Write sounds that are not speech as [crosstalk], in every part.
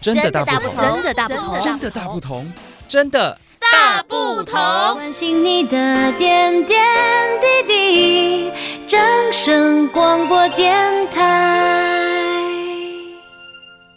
真的大不同，真的大不同，真的大不同，真的大不同。关心你的点点滴滴，掌声广播电台。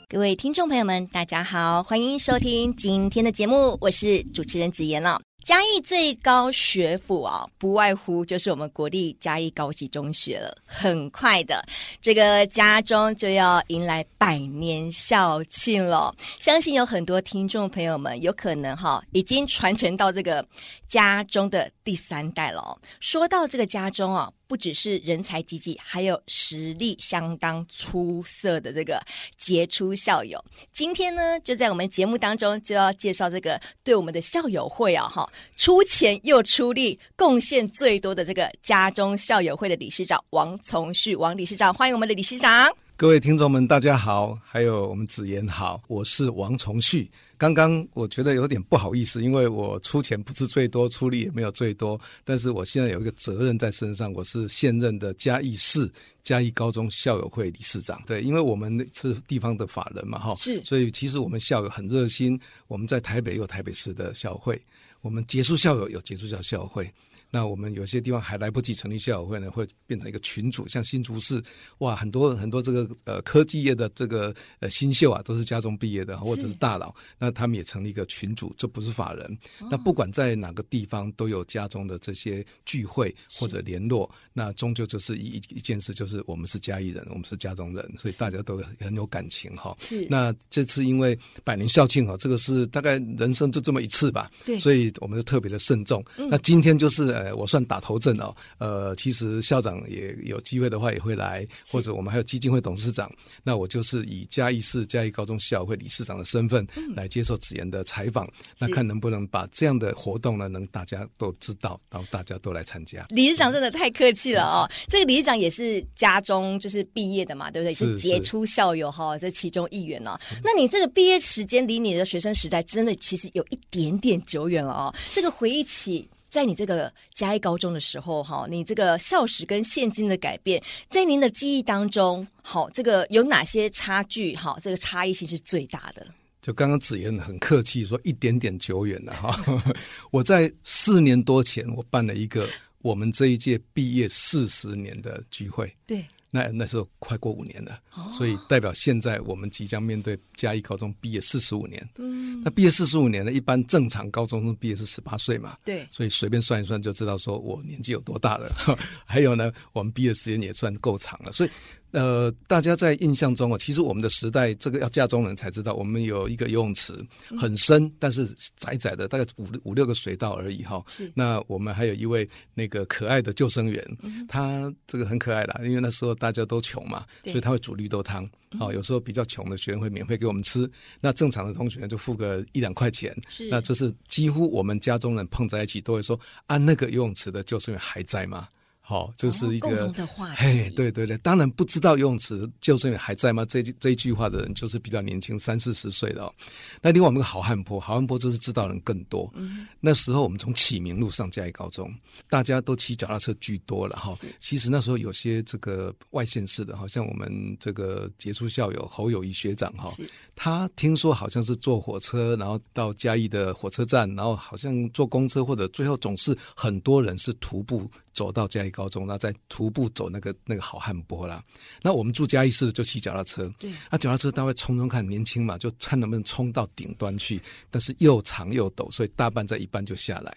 各位听众朋友们，大家好，欢迎收听今天的节目，我是主持人子妍了。嘉义最高学府啊，不外乎就是我们国立嘉义高级中学了。很快的，这个家中就要迎来百年校庆了。相信有很多听众朋友们有可能哈，已经传承到这个家中的第三代了。说到这个家中啊。不只是人才济济，还有实力相当出色的这个杰出校友。今天呢，就在我们节目当中就要介绍这个对我们的校友会啊，哈，出钱又出力，贡献最多的这个家中校友会的理事长王从旭王理事长，欢迎我们的理事长。各位听众们，大家好，还有我们子妍好，我是王从旭。刚刚我觉得有点不好意思，因为我出钱不是最多，出力也没有最多，但是我现在有一个责任在身上，我是现任的嘉义市嘉义高中校友会理事长。对，因为我们是地方的法人嘛，哈，是，所以其实我们校友很热心，我们在台北有台北市的校友会，我们结束校友有结束校校友会。那我们有些地方还来不及成立校友会呢，会变成一个群组，像新竹市，哇，很多很多这个呃科技业的这个呃新秀啊，都是家中毕业的，或者是大佬，那他们也成立一个群组，这不是法人。哦、那不管在哪个地方，都有家中的这些聚会或者联络，那终究就是一一件事，就是我们是嘉义人，我们是家中人，所以大家都很有感情哈。是。那这次因为百年校庆哈，这个是大概人生就这么一次吧，对，所以我们就特别的慎重。嗯、那今天就是。呃，我算打头阵哦。呃，其实校长也有机会的话也会来，或者我们还有基金会董事长。那我就是以嘉义市嘉义高中校会理事长的身份来接受子妍的采访。那看能不能把这样的活动呢，能大家都知道，然后大家都来参加。理事长真的太客气了哦。这个理事长也是家中就是毕业的嘛，对不对？是杰出校友哈，这其中一员呢。那你这个毕业时间离你的学生时代真的其实有一点点久远了哦。这个回忆起。在你这个嘉义高中的时候，哈，你这个校史跟现今的改变，在您的记忆当中，好，这个有哪些差距？哈，这个差异性是最大的。就刚刚子妍很客气说一点点久远了哈，[laughs] 我在四年多前，我办了一个我们这一届毕业四十年的聚会。对。那那时候快过五年了，哦，所以代表现在我们即将面对嘉义高中毕业四十五年。嗯，那毕业四十五年呢，一般正常高中生毕业是十八岁嘛？对，所以随便算一算就知道说我年纪有多大了。[laughs] 还有呢，我们毕业时间也算够长了，所以。呃，大家在印象中啊，其实我们的时代，这个要嘉中人才知道，我们有一个游泳池，很深，嗯、但是窄窄的，大概五五六个水道而已哈。是。那我们还有一位那个可爱的救生员，嗯、他这个很可爱啦，因为那时候大家都穷嘛，所以他会煮绿豆汤。好、嗯，有时候比较穷的学生会免费给我们吃，那正常的同学就付个一两块钱。是。那这是几乎我们家中人碰在一起都会说啊，那个游泳池的救生员还在吗？好、哦，这是一个、哦、嘿，对对对，当然不知道游泳池救生员还在吗？这这一句话的人就是比较年轻，三四十岁的哦。那另外我们好汉坡，好汉坡就是知道人更多。嗯，那时候我们从启明路上嘉义高中，大家都骑脚踏车居多了哈。其实那时候有些这个外县市的，好像我们这个杰出校友侯友谊学长哈，他听说好像是坐火车，然后到嘉义的火车站，然后好像坐公车，或者最后总是很多人是徒步走到嘉义高。高中，那再徒步走那个那个好汉坡啦。那我们住嘉义市就骑脚踏车，对，那脚踏车大概冲冲看，年轻嘛，就看能不能冲到顶端去。但是又长又陡，所以大半在一半就下来。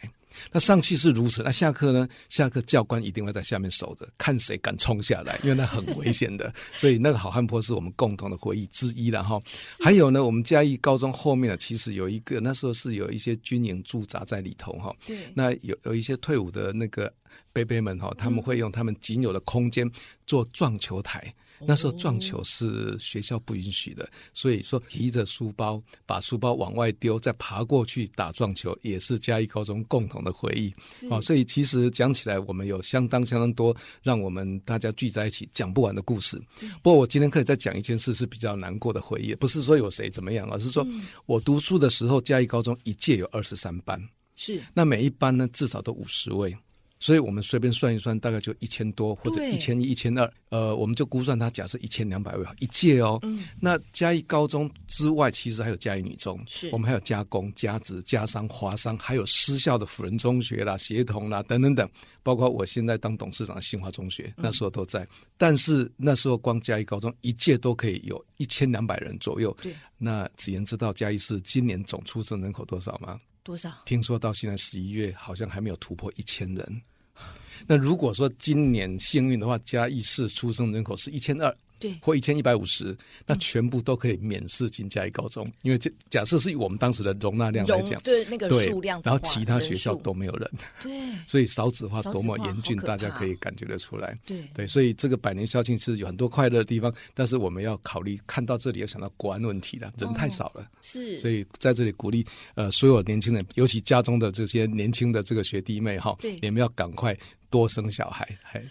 那上去是如此，那下课呢？下课教官一定会在下面守着，看谁敢冲下来，因为那很危险的。[laughs] 所以那个好汉坡是我们共同的回忆之一了哈。还有呢，我们嘉义高中后面呢，其实有一个那时候是有一些军营驻扎在里头哈。对。那有有一些退伍的那个伯伯们哈，他们会用他们仅有的空间做撞球台。那时候撞球是学校不允许的，所以说提着书包把书包往外丢，再爬过去打撞球，也是嘉义高中共同的回忆。哦，所以其实讲起来，我们有相当相当多让我们大家聚在一起讲不完的故事。不过我今天可以再讲一件事是比较难过的回忆，不是说有谁怎么样，而是说我读书的时候，嘉义高中一届有二十三班，是那每一班呢至少都五十位。所以我们随便算一算，大概就一千多或者一千一、一千二。呃，我们就估算它假设一千两百位一届哦。嗯。那嘉义高中之外，其实还有嘉义女中，是我们还有加工、加职、加商、华商，还有私校的辅仁中学啦、协同啦等等等，包括我现在当董事长的新华中学，那时候都在。嗯、但是那时候光嘉义高中一届都可以有一千两百人左右。对。那子言知道嘉义市今年总出生人口多少吗？多少？听说到现在十一月好像还没有突破一千人。[laughs] 那如果说今年幸运的话，嘉义市出生人口是一千二。对，或一千一百五十，那全部都可以免试进嘉义高中，嗯、因为这假设是以我们当时的容纳量来讲，对那个数量，然后其他学校都没有人，对，[laughs] 所以少子化多么严峻，大家可以感觉得出来。对。对，所以这个百年校庆是有很多快乐的地方，但是我们要考虑看到这里要想到国安问题了，人太少了，哦、是，所以在这里鼓励呃所有年轻人，尤其家中的这些年轻的这个学弟妹哈，你们要赶快多生小孩，嘿。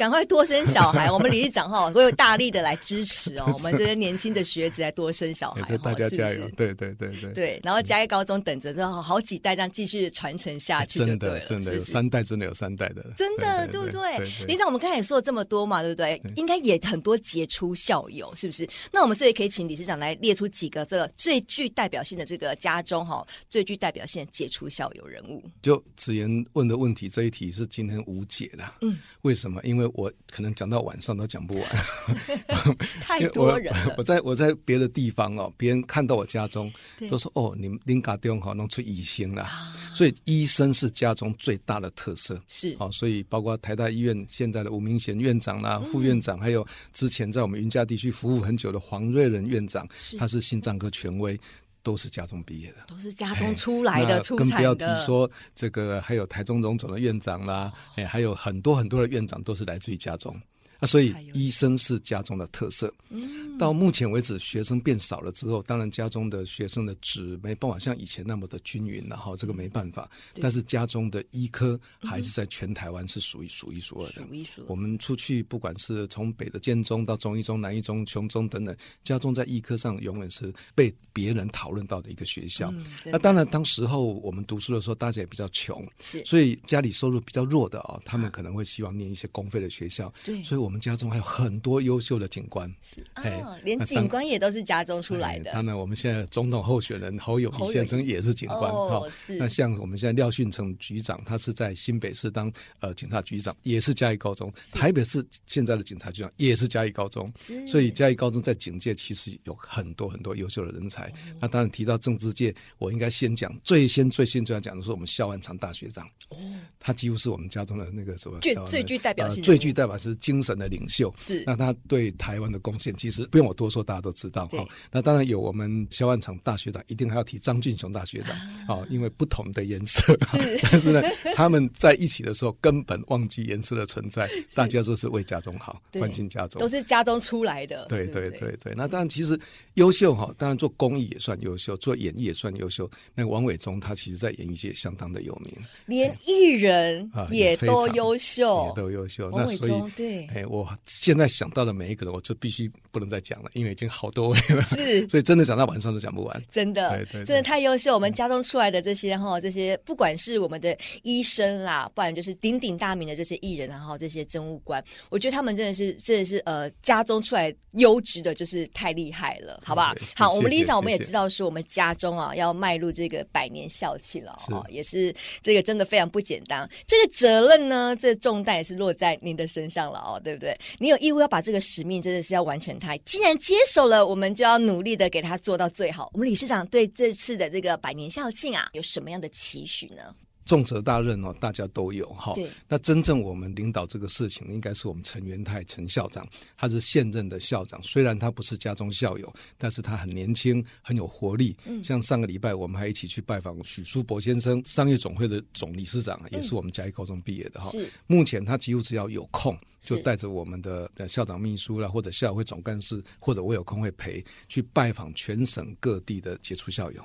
赶快多生小孩，[laughs] 我们理事长哈会有大力的来支持哦。[laughs] 我们这些年轻的学子来多生小孩，[laughs] 大家加油！对对对对对。然后嘉义高中等着，之后好几代这样继续传承下去，真的真的有三代，真的有三代的，真的对不对？理事长，我们刚才也说了这么多嘛，对不对？应该也很多杰出校友，是不是？那我们所以可以请理事长来列出几个这个最具代表性的这个家中哈最具代表性的杰出校友人物。就子言问的问题，这一题是今天无解的。嗯，为什么？因为我可能讲。到晚上都讲不完，[laughs] [laughs] 太多人了。我，[laughs] 我在我在别的地方哦，别人看到我家中都说哦，你们林家中好弄出医生了，啊、所以医生是家中最大的特色。是。好，所以包括台大医院现在的吴明贤院长啦、副院长，还有之前在我们云嘉地区服务很久的黄瑞仁院长，他是心脏科权威，都是家中毕业的，都是家中出来的，出更不要提说这个还有台中荣总的院长啦，哎，还有很多很多的院长都是来自于家中。那所以医生是家中的特色。嗯到目前为止，学生变少了之后，当然家中的学生的质没办法像以前那么的均匀了哈，这个没办法。但是家中的医科还是在全台湾是属于数一数二的。数一数二。我们出去不管是从北的建中到中一中、南一中、雄中等等，家中在医科上永远是被别人讨论到的一个学校。那当然，当时候我们读书的时候，大家也比较穷，是，所以家里收入比较弱的啊，他们可能会希望念一些公费的学校。对，所以我们。我们家中还有很多优秀的警官，是哦，连警官也都是家中出来的。当然，我们现在总统候选人侯友宜先生也是警官哈。是。那像我们现在廖训成局长，他是在新北市当呃警察局长，也是嘉义高中；台北市现在的警察局长也是嘉义高中。是。所以嘉义高中在警界其实有很多很多优秀的人才。那当然提到政治界，我应该先讲最先最先最要讲的是我们萧万长大学长。哦。他几乎是我们家中的那个什么最最具代表性、最具代表是精神的领袖。是，那他对台湾的贡献，其实不用我多说，大家都知道。好，那当然有我们萧万长大学长，一定还要提张俊雄大学长。哦，因为不同的颜色，是，但是呢，他们在一起的时候根本忘记颜色的存在，大家都是为家中好，关心家中，都是家中出来的。对对对对，那当然其实优秀哈，当然做公益也算优秀，做演艺也算优秀。那个王伟忠他其实在演艺界相当的有名，连艺人也都优秀，也都优秀。那所以对，哎我。现在想到的每一个人，我就必须不能再讲了，因为已经好多位了。是，[laughs] 所以真的讲到晚上都讲不完。真的，对对对，真的太优秀。我们家中出来的这些哈，这些不管是我们的医生啦，不然就是鼎鼎大名的这些艺人，然后这些政务官，我觉得他们真的是，真的是呃，家中出来优质的，就是太厉害了，好不好？好，我们理事长我们也知道说，我们家中啊要迈入这个百年校庆了，哦，也是这个真的非常不简单。这个责任呢，这重担也是落在您的身上了哦，对不对？你有义务要把这个使命，真的是要完成它。既然接手了，我们就要努力的给它做到最好。我们理事长对这次的这个百年校庆啊，有什么样的期许呢？重责大任哦，大家都有哈。对。那真正我们领导这个事情，应该是我们陈元泰陈校长，他是现任的校长。虽然他不是家中校友，但是他很年轻，很有活力。嗯。像上个礼拜，我们还一起去拜访许书博先生，商业总会的总理事长，也是我们嘉义高中毕业的哈。是。目前他几乎只要有空，就带着我们的校长秘书啦，或者校友会总干事，或者我有空会陪去拜访全省各地的杰出校友。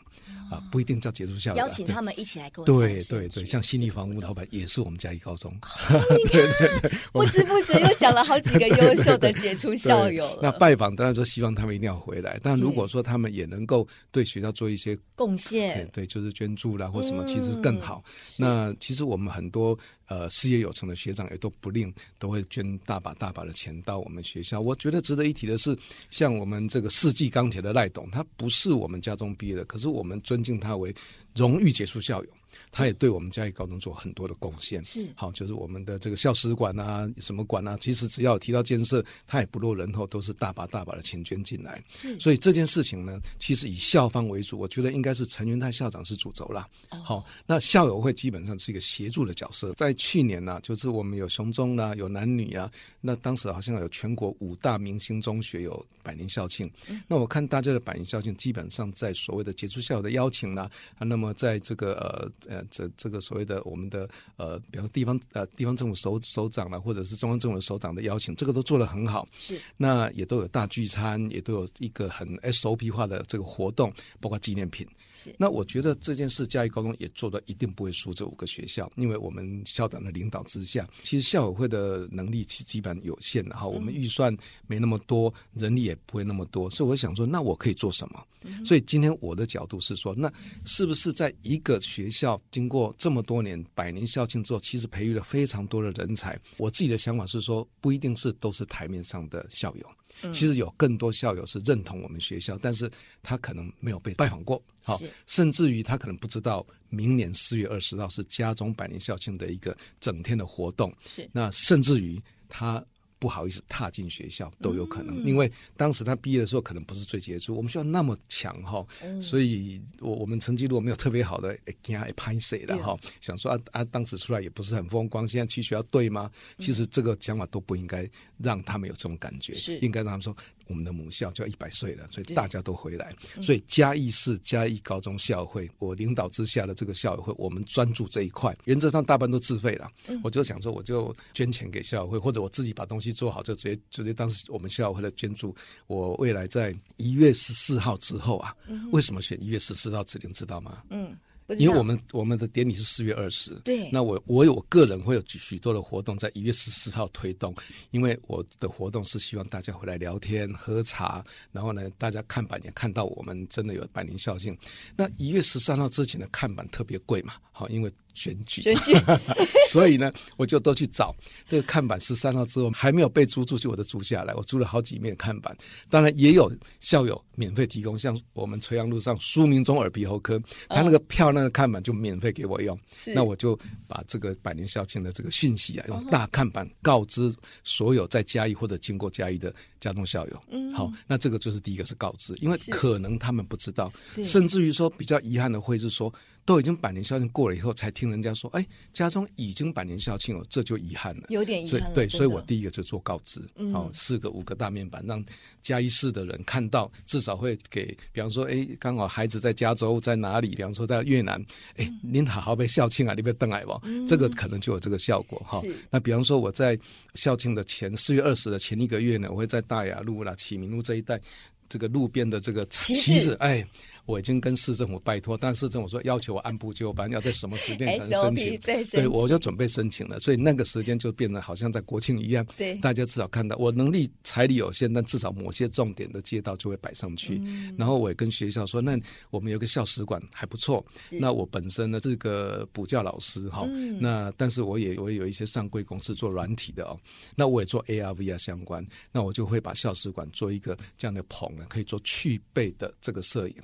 啊，不一定叫杰出校友。邀请他们一起来跟我。对对。对，像新力房屋老板也是我们嘉义高中。哦、[laughs] 对对对，不知不觉又讲了好几个优秀的杰出校友了。那拜访当然说希望他们一定要回来，但如果说他们也能够对学校做一些贡献，对，对，就是捐助啦或什么，其实更好。嗯、那其实我们很多。呃，事业有成的学长也都不吝，都会捐大把大把的钱到我们学校。我觉得值得一提的是，像我们这个世纪钢铁的赖董，他不是我们家中毕业的，可是我们尊敬他为荣誉杰出校友。他也对我们嘉义高中做很多的贡献，是好，就是我们的这个校史馆啊，什么馆啊，其实只要提到建设，他也不落人后，都是大把大把的钱捐进来。是，所以这件事情呢，其实以校方为主，我觉得应该是陈云泰校长是主轴啦。哦，好，那校友会基本上是一个协助的角色。在去年呢、啊，就是我们有雄中啦，有男女啊，那当时好像有全国五大明星中学有百年校庆。嗯、那我看大家的百年校庆，基本上在所谓的杰出校友的邀请呢，啊，那么在这个呃呃。这这个所谓的我们的呃，比方说地方呃地方政府首首长了，或者是中央政府首长的邀请，这个都做得很好。是，那也都有大聚餐，也都有一个很 SOP 化的这个活动，包括纪念品。是，那我觉得这件事嘉义高中也做的一定不会输这五个学校，因为我们校长的领导之下，其实校委会的能力其实基本有限的哈，我们预算没那么多，人力也不会那么多，所以我想说，那我可以做什么？所以今天我的角度是说，那是不是在一个学校经过这么多年百年校庆之后，其实培育了非常多的人才？我自己的想法是说，不一定是都是台面上的校友。其实有更多校友是认同我们学校，但是他可能没有被拜访过，好，甚至于他可能不知道明年四月二十号是家中百年校庆的一个整天的活动，是。那甚至于他。不好意思，踏进学校都有可能，嗯、因为当时他毕业的时候可能不是最杰出。我们学校那么强哈，嗯、所以我我们成绩如果没有特别好的，给他拍谁的哈？想说啊啊，当时出来也不是很风光，现在去学校对吗？其实这个讲法都不应该让他们有这种感觉，是应该让他们说。我们的母校就要一百岁了，所以大家都回来。所以嘉义市嘉义高中校友会，我领导之下的这个校友会，我们专注这一块。原则上大半都自费了。我就想说，我就捐钱给校友会，或者我自己把东西做好，就直接直接当时我们校友会的捐助。我未来在一月十四号之后啊，为什么选一月十四号指定知道吗？嗯。因为我们我们的典礼是四月二十，对，那我我有我个人会有许多的活动在一月十四号推动，因为我的活动是希望大家回来聊天喝茶，然后呢，大家看板也看到我们真的有百年校庆。那一月十三号之前的看板特别贵嘛，好，因为选举，选举，[laughs] 所以呢，我就都去找。这个看板。十三号之后还没有被租出去，我就租下来，我租了好几面看板。当然也有校友免费提供，像我们垂杨路上苏明忠耳鼻喉科，他那个漂亮的看板就免费给我用，是。那我就把这个百年校庆的这个讯息啊，用大看板告知所有在嘉义或者经过嘉义的家中校友。嗯，好，那这个就是第一个是告知，因为可能他们不知道，甚至于说比较遗憾的会是说。都已经百年校庆过了以后，才听人家说，哎，家中已经百年校庆了，这就遗憾了，有点遗憾。所以对，所以我第一个就做告知，好，四个五个大面板，让嘉义市的人看到，至少会给，比方说，哎，刚好孩子在加州在哪里，比方说在越南，哎，您好好被校庆啊，你被登来不？这个可能就有这个效果哈。那比方说我在校庆的前四月二十的前一个月呢，我会在大雅路啦、启明路这一带，这个路边的这个旗子，哎。我已经跟市政府拜托，但市政府说要求我按部就班，要在什么时间才能申请？对，对，我就准备申请了。所以那个时间就变得好像在国庆一样。对，大家至少看到我能力财力有限，但至少某些重点的街道就会摆上去。嗯、然后我也跟学校说，那我们有个校史馆还不错。是那我本身呢是个补教老师哈，嗯、那但是我也我也有一些上柜公司做软体的哦。那我也做 AR VR 相关，那我就会把校史馆做一个这样的棚呢，可以做去背的这个摄影。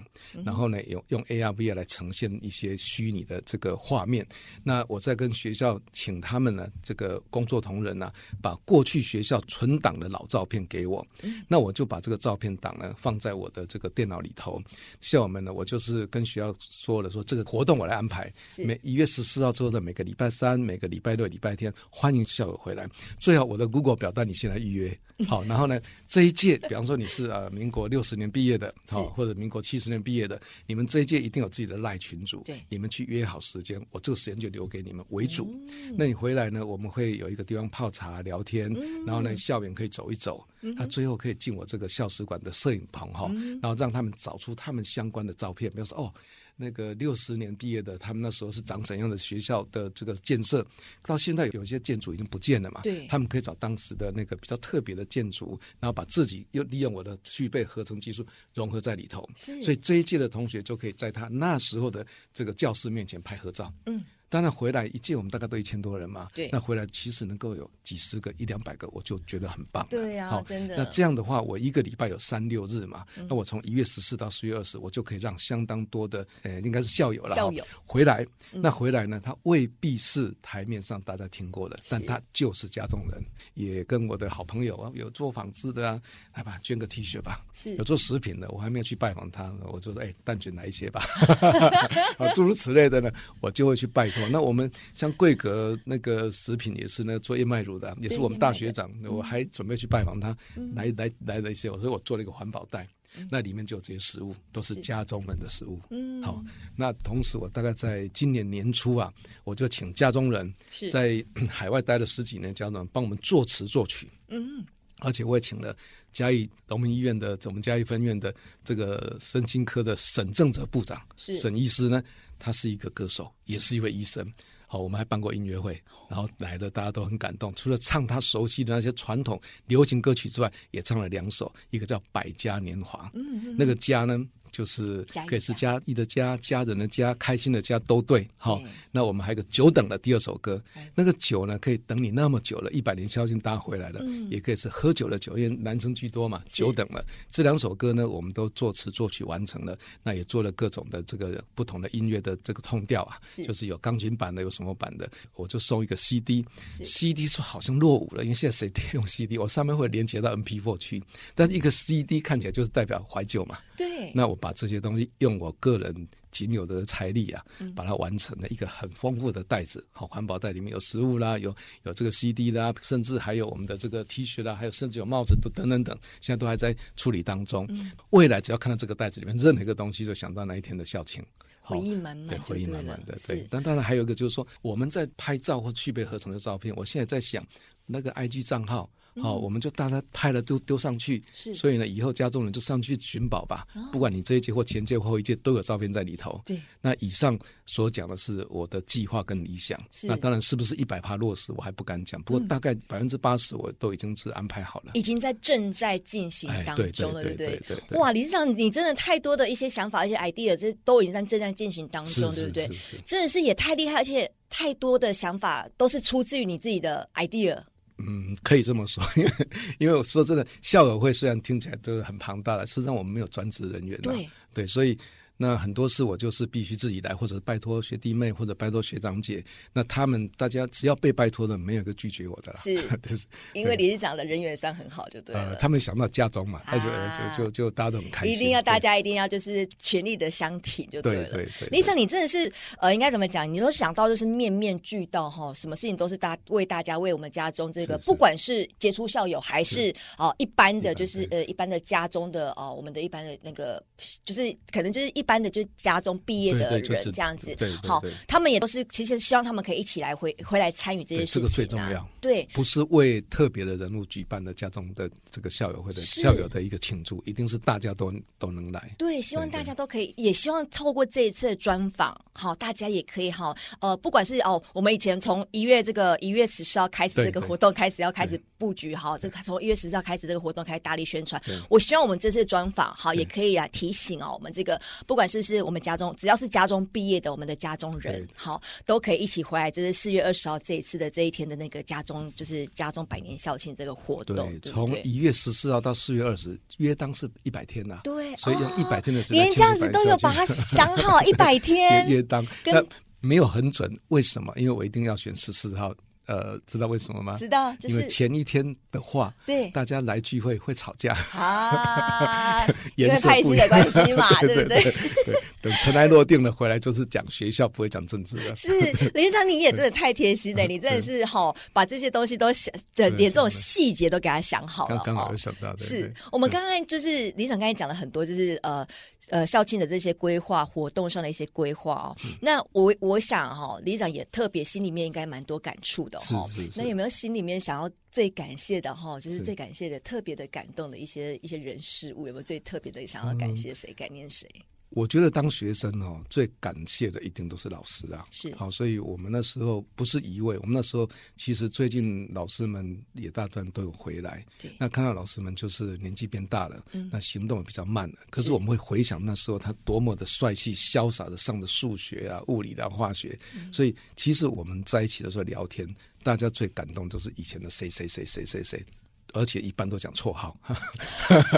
然后呢，用用 AR VR 来呈现一些虚拟的这个画面。那我在跟学校请他们呢，这个工作同仁呢、啊，把过去学校存档的老照片给我。那我就把这个照片档呢放在我的这个电脑里头。校友们呢，我就是跟学校说了，说这个活动我来安排。每一月十四号之后的每个礼拜三、每个礼拜六、礼拜天，欢迎校友回来。最好我的 Google 表单你先来预约。[laughs] 好，然后呢，这一届，比方说你是呃民国六十年毕业的，好，或者民国七十年毕业的，你们这一届一定有自己的赖群组，对，你们去约好时间，我这个时间就留给你们为主。那你回来呢，我们会有一个地方泡茶聊天，然后呢，校园可以走一走，他最后可以进我这个校史馆的摄影棚哈，然后让他们找出他们相关的照片，比如说哦。那个六十年毕业的，他们那时候是长怎样的学校的这个建设，到现在有些建筑已经不见了嘛？对，他们可以找当时的那个比较特别的建筑，然后把自己又利用我的具备合成技术融合在里头。所以这一届的同学就可以在他那时候的这个教室面前拍合照。嗯。当然回来一届，我们大概都一千多人嘛。对。那回来其实能够有几十个、一两百个，我就觉得很棒。对呀、啊，真的。那这样的话，我一个礼拜有三六日嘛，嗯、那我从一月十四到四月二十，我就可以让相当多的，呃，应该是校友了，校友回来。那回来呢，他未必是台面上大家听过的，嗯、但他就是家中人，也跟我的好朋友啊，有做纺织的啊，来吧，捐个 T 恤吧。是。有做食品的，我还没有去拜访他，我就说，哎，蛋卷来一些吧。[laughs] [laughs] 啊，诸如此类的呢，我就会去拜托。那我们。像贵格那个食品也是那个做燕麦乳的，也是我们大学长，我还准备去拜访他，嗯、来来来了一些，所以我做了一个环保袋，嗯、那里面就有这些食物，都是家中人的食物。嗯，好，那同时我大概在今年年初啊，我就请家中人在 [clears throat] 海外待了十几年，家中人帮我们作词作曲。嗯，而且我也请了嘉义农民医院的我们嘉义分院的这个身心科的沈正哲部长，沈医师呢，他是一个歌手，也是一位医生。好，我们还办过音乐会，然后来的大家都很感动。除了唱他熟悉的那些传统流行歌曲之外，也唱了两首，一个叫《百家年华》，嗯嗯，那个家呢。就是可以是家义的家，家人的家，开心的家都对。好、哦，那我们还有个久等的第二首歌，那个酒呢可以等你那么久了，一百年孝敬大家回来了，嗯、也可以是喝酒的酒，因为男生居多嘛，久等了。这两首歌呢，我们都作词作曲完成了，那也做了各种的这个不同的音乐的这个通调啊，是就是有钢琴版的，有什么版的，我就送一个 CD，CD 说好像落伍了，因为现在谁用 CD？我上面会连接到 MP4 去，但是一个 CD 看起来就是代表怀旧嘛，对，那我。把这些东西用我个人仅有的财力啊，把它完成了一个很丰富的袋子。好，环保袋里面有食物啦，有有这个 CD 啦，甚至还有我们的这个 T 恤啦，还有甚至有帽子等等等，现在都还在处理当中。未来只要看到这个袋子里面任何一个东西，就想到那一天的校庆，回忆满满，对，回忆满满的。对，但当然还有一个就是说，我们在拍照或去背合成的照片，我现在在想那个 IG 账号。好，我们就大家拍了都丢上去，是，所以呢，以后家中人就上去寻宝吧。不管你这一届或前届或后一届，都有照片在里头。对，那以上所讲的是我的计划跟理想。是，那当然是不是一百趴落实，我还不敢讲。不过大概百分之八十，我都已经是安排好了，已经在正在进行当中了，对对对。哇，理事长，你真的太多的一些想法，一些 idea，这都已经在正在进行当中，对不对？真的是也太厉害，而且太多的想法都是出自于你自己的 idea。嗯，可以这么说，[laughs] 因为因为我说真的，校友会虽然听起来都是很庞大的，事实上我们没有专职人员啊，对对，所以。那很多事我就是必须自己来，或者拜托学弟妹，或者拜托学长姐。那他们大家只要被拜托的，没有一个拒绝我的啦。是，[laughs] 就是因为理事长的人缘上很好，就对了。呃、他们想到家中嘛，他就、啊、就就就大家都很开心。一定要大家一定要就是全力的相挺，就对了。对对，对，对。理事长，你真的是呃，应该怎么讲？你都想到就是面面俱到哈，什么事情都是大为大家为我们家中这个，是是不管是杰出校友还是哦、呃、一般的，就是呃一般的家中的哦、呃，我们的一般的那个，就是可能就是一般的就是家中。毕业的人这样子，好，他们也都是其实希望他们可以一起来回回来参与这些事情，这个最重要。对，不是为特别的人物举办的家中的这个校友会的校友的一个庆祝，一定是大家都都能来。对，希望大家都可以，也希望透过这一次的专访，好，大家也可以哈，呃，不管是哦，我们以前从一月这个一月十四号开始这个活动开始要开始布局好，这个从一月十四号开始这个活动开始大力宣传。我希望我们这次专访好，也可以啊提醒哦，我们这个不管是不是我们家中。只要是家中毕业的，我们的家中人，好，都可以一起回来。就是四月二十号这一次的这一天的那个家中，就是家中百年校庆这个活动。对，从一月十四号到四月二十，约当是一百天呐。对，所以用一百天的时间，连这样子都有把它想好一百天。约当，那没有很准，为什么？因为我一定要选十四号。呃，知道为什么吗？知道，就是、因为前一天的话，对，大家来聚会会吵架啊，[laughs] 因为派系的关系嘛，[laughs] 对不对？对，等尘埃落定了，回来就是讲学校，不会讲政治了。是，理事长你也真的太贴心了，你真的是好把这些东西都想，对，连这种细节都给他想好了。刚好有想到，是我们刚刚就是理事长刚才讲了很多，就是呃。呃，校庆的这些规划活动上的一些规划哦，嗯、那我我想哈、哦，李长也特别心里面应该蛮多感触的哈、哦。是是是。那有没有心里面想要最感谢的哈、哦？就是最感谢的、特别的感动的一些一些人事物，有没有最特别的想要感谢谁、嗯、感念谁？我觉得当学生哦，最感谢的一定都是老师啊。是好，所以我们那时候不是一位，我们那时候其实最近老师们也大段都有回来。对，那看到老师们就是年纪变大了，嗯，那行动也比较慢了。可是我们会回想那时候他多么的帅气潇洒的上的数学啊、物理、啊、化学。嗯，所以其实我们在一起的时候聊天，大家最感动就是以前的谁谁谁谁谁谁。而且一般都讲绰号，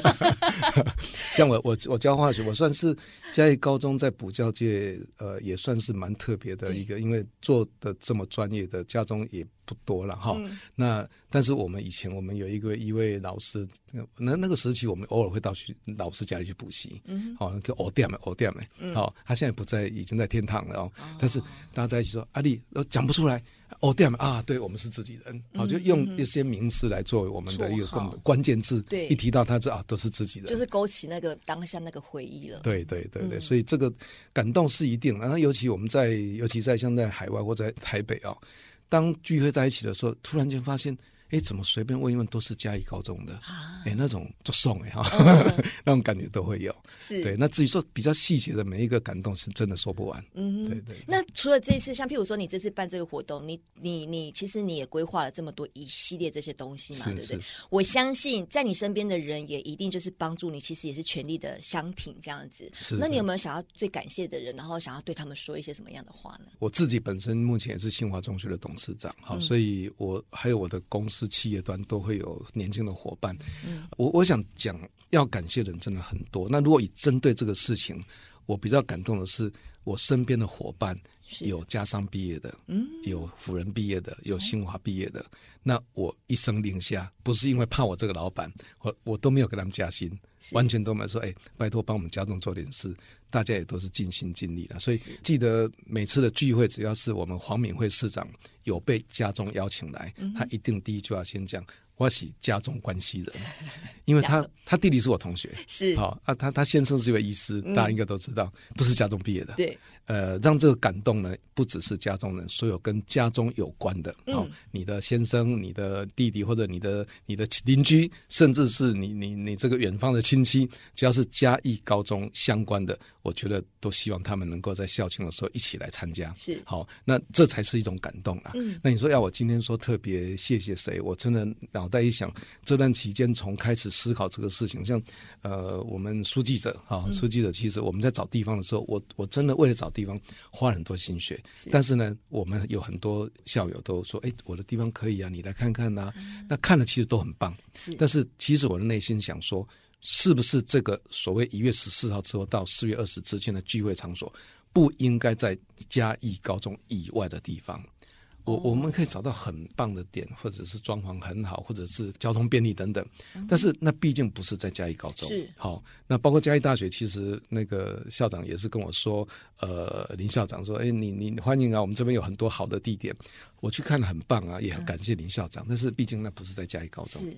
[laughs] 像我我我教化学，我算是嘉义高中在补教界，呃，也算是蛮特别的一个，因为做的这么专业的家中也不多了哈。那但是我们以前我们有一个一位老师，那那个时期我们偶尔会到去老师家里去补习，嗯，好，就偶店嘛偶店嘛，好，他现在不在，已经在天堂了哦。但是大家在一起说，阿丽都讲不出来。哦，对啊，对，我们是自己人，好，就用一些名词来作为我们的一个关关键字，对，一提到他，就啊，都是自己人，就是勾起那个当下那个回忆了。对对对对，所以这个感动是一定。的，那尤其我们在，尤其在像在海外或在台北啊，当聚会在一起的时候，突然间发现。哎，怎么随便问一问都是嘉义高中的？哎、啊，那种就送哎哈，嗯、[laughs] 那种感觉都会有。是对，那至于说比较细节的每一个感动，是真的说不完。嗯，对，对对。那除了这次，像譬如说你这次办这个活动，你你你，其实你也规划了这么多一系列这些东西嘛，对不对？我相信在你身边的人也一定就是帮助你，其实也是全力的相挺这样子。是。那你有没有想要最感谢的人，然后想要对他们说一些什么样的话呢？我自己本身目前也是新华中学的董事长，好，嗯、所以我还有我的公司。企业端都会有年轻的伙伴，嗯，我我想讲要感谢的人真的很多。那如果以针对这个事情，我比较感动的是我身边的伙伴，有家商毕业的，嗯，有辅仁毕业的，有新华毕业的。那我一声令下，不是因为怕我这个老板，我我都没有给他们加薪，完全都没有说，哎，拜托帮我们家中做点事。大家也都是尽心尽力的，所以记得每次的聚会，只要是我们黄敏惠市长有被家中邀请来，他一定第一句话先讲。我是家中关系人，[laughs] 因为他他弟弟是我同学，是。好啊，他他先生是一位医师，大家应该都知道，都是家中毕业的。对，呃，让这个感动呢，不只是家中人，所有跟家中有关的，好，你的先生、你的弟弟或者你的你的邻居，甚至是你你你这个远方的亲戚，只要是嘉义高中相关的，我觉得都希望他们能够在校庆的时候一起来参加。是好，那这才是一种感动啊。嗯，那你说要我今天说特别谢谢谁？我真的。脑袋一想，这段期间从开始思考这个事情，像呃，我们书记者哈，书记者其实我们在找地方的时候，我我真的为了找地方花了很多心血。是但是呢，我们有很多校友都说，哎，我的地方可以啊，你来看看呐、啊。嗯、那看了其实都很棒。是，但是其实我的内心想说，是不是这个所谓一月十四号之后到四月二十之间的聚会场所，不应该在嘉义高中以外的地方？我我们可以找到很棒的点，或者是装潢很好，或者是交通便利等等，但是那毕竟不是在嘉义高中。是好，那包括嘉义大学，其实那个校长也是跟我说，呃，林校长说，哎，你你欢迎啊，我们这边有很多好的地点，我去看了很棒啊，也很感谢林校长，但是毕竟那不是在嘉义高中。是。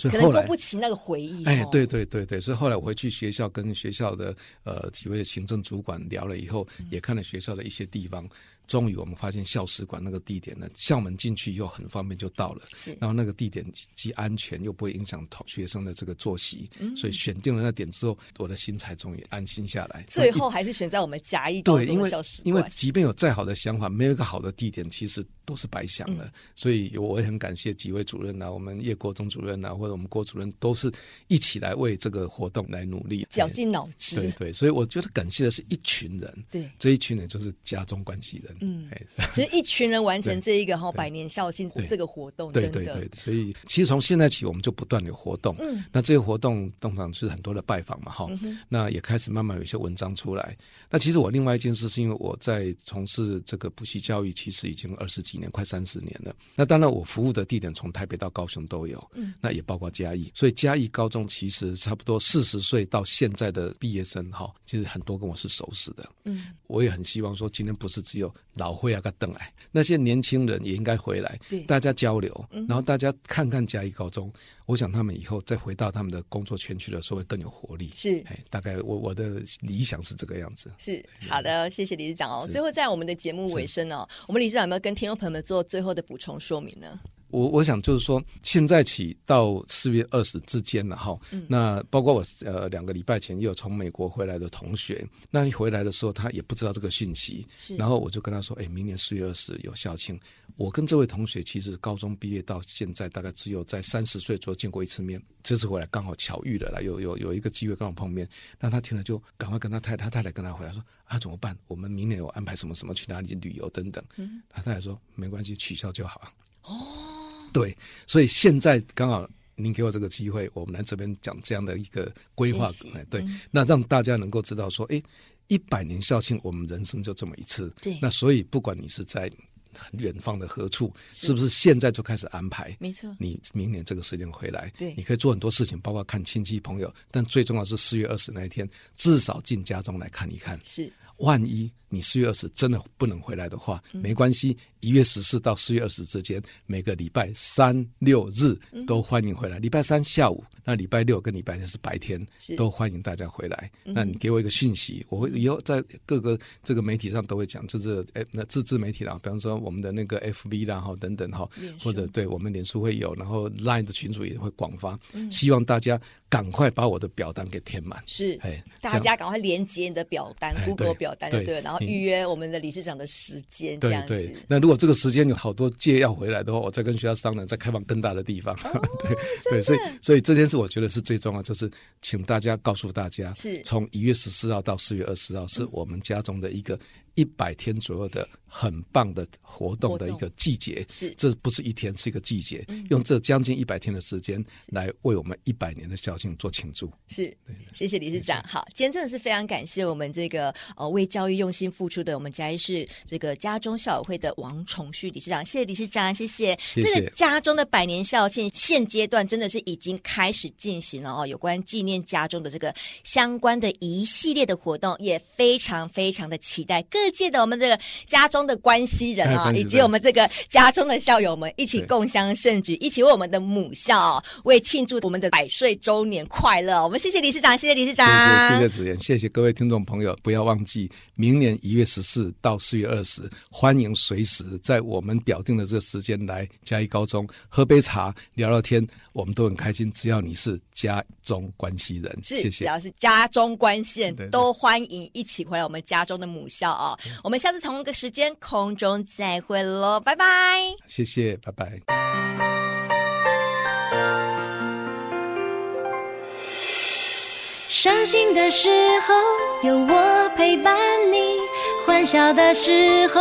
所以后来，勾不起那个回忆。哎，对对对对，所以后来我回去学校，跟学校的呃几位行政主管聊了以后，也看了学校的一些地方。终于，我们发现校史馆那个地点呢，校门进去以后很方便就到了。是，然后那个地点既安全又不会影响同学生的这个作息，嗯、所以选定了那点之后，我的心才终于安心下来。最后还是选在我们嘉义高中的校史馆。因为因为即便有再好的想法，没有一个好的地点，其实都是白想了。嗯、所以我也很感谢几位主任呐、啊，我们叶国忠主任呐、啊，或者我们郭主任，都是一起来为这个活动来努力，绞尽脑汁。对对，所以我觉得感谢的是一群人。对，这一群人就是家中关系人。嗯，其实 [laughs] [laughs] 一群人完成这一个哈百年校庆这个活动，对对对，所以其实从现在起我们就不断有活动。嗯，那这个活动通常是很多的拜访嘛哈，那也开始慢慢有一些文章出来。那其实我另外一件事是因为我在从事这个补习教育，其实已经二十几年，快三十年了。那当然我服务的地点从台北到高雄都有，嗯，那也包括嘉义。所以嘉义高中其实差不多四十岁到现在的毕业生哈，其实很多跟我是熟识的。嗯，我也很希望说今天不是只有老会啊跟邓来，那些年轻人也应该回来，对，大家交流，然后大家看看嘉义高中，我想他们以后再回到他们的工作圈去的时候会更有活力。是，哎，大概我我的理想是这个样子。是，好的，谢谢理事长哦。最后在我们的节目尾声哦，我们理事长有没有跟听众朋友我们做最后的补充说明呢？我我想就是说，现在起到四月二十之间了哈。嗯、那包括我呃两个礼拜前也有从美国回来的同学，那你回来的时候他也不知道这个讯息，是然后我就跟他说，哎，明年四月二十有校庆。我跟这位同学其实高中毕业到现在大概只有在三十岁左右见过一次面，这次回来刚好巧遇了啦，有有有一个机会刚好碰面。那他听了就赶快跟他太太，他太太跟他回来说啊怎么办？我们明年有安排什么什么去哪里旅游等等。嗯、他太太说没关系，取消就好了。哦。对，所以现在刚好您给我这个机会，我们来这边讲这样的一个规划，哎，对，嗯、那让大家能够知道说，哎，一百年校庆，我们人生就这么一次，对，那所以不管你是在很远方的何处，是，是不是现在就开始安排？没错，你明年这个时间回来，对，你可以做很多事情，包括看亲戚朋友，但最重要是四月二十那一天，至少进家中来看一看，是，万一。你四月二十真的不能回来的话，没关系。一月十四到四月二十之间，每个礼拜三六日都欢迎回来。礼拜三下午，那礼拜六跟礼拜天是白天，都欢迎大家回来。那你给我一个讯息，我会以后在各个这个媒体上都会讲，就是哎，那自制媒体啦，比方说我们的那个 FB 啦，哈等等哈，或者对我们脸书会有，然后 Line 的群组也会广发。希望大家赶快把我的表单给填满。是，哎，大家赶快连接你的表单，Google 表单对，然后。预约我们的理事长的时间，这样子。对对。那如果这个时间有好多届要回来的话，我再跟学校商量，再开放更大的地方。哦、[laughs] 对对，所以所以这件事我觉得是最重要，就是请大家告诉大家，是从一月十四号到四月二十号，是我们家中的一个。一百天左右的很棒的活动的一个季节，是这不是一天，是一个季节。嗯、用这将近一百天的时间来为我们一百年的校庆做庆祝。是，对谢谢理事长。好，今天真的是非常感谢我们这个呃为教育用心付出的我们嘉义市这个家中校友会的王崇旭理事长，谢谢理事长，谢谢。谢谢这个家中的百年校庆现阶段真的是已经开始进行了哦，有关纪念家中的这个相关的一系列的活动，也非常非常的期待各。记得我们这个家中的关系人啊，以及我们这个家中的校友们一起共襄盛举，一起为我们的母校为庆祝我们的百岁周年快乐。我们谢谢理事长，谢谢理事长，谢谢谢谢子妍，谢谢各位听众朋友，不要忘记明年一月十四到四月二十，欢迎随时在我们表定的这个时间来嘉义高中喝杯茶聊聊天，我们都很开心。只要你是家中关系人，是谢谢，只要是家中关系人，都欢迎一起回来我们家中的母校啊。我们下次同一个时间空中再会喽，拜拜！谢谢，拜拜。伤心的时候有我陪伴你，欢笑的时候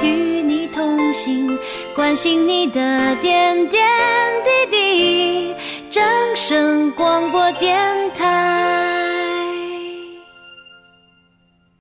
与你同行，关心你的点点滴滴。正声广播电台。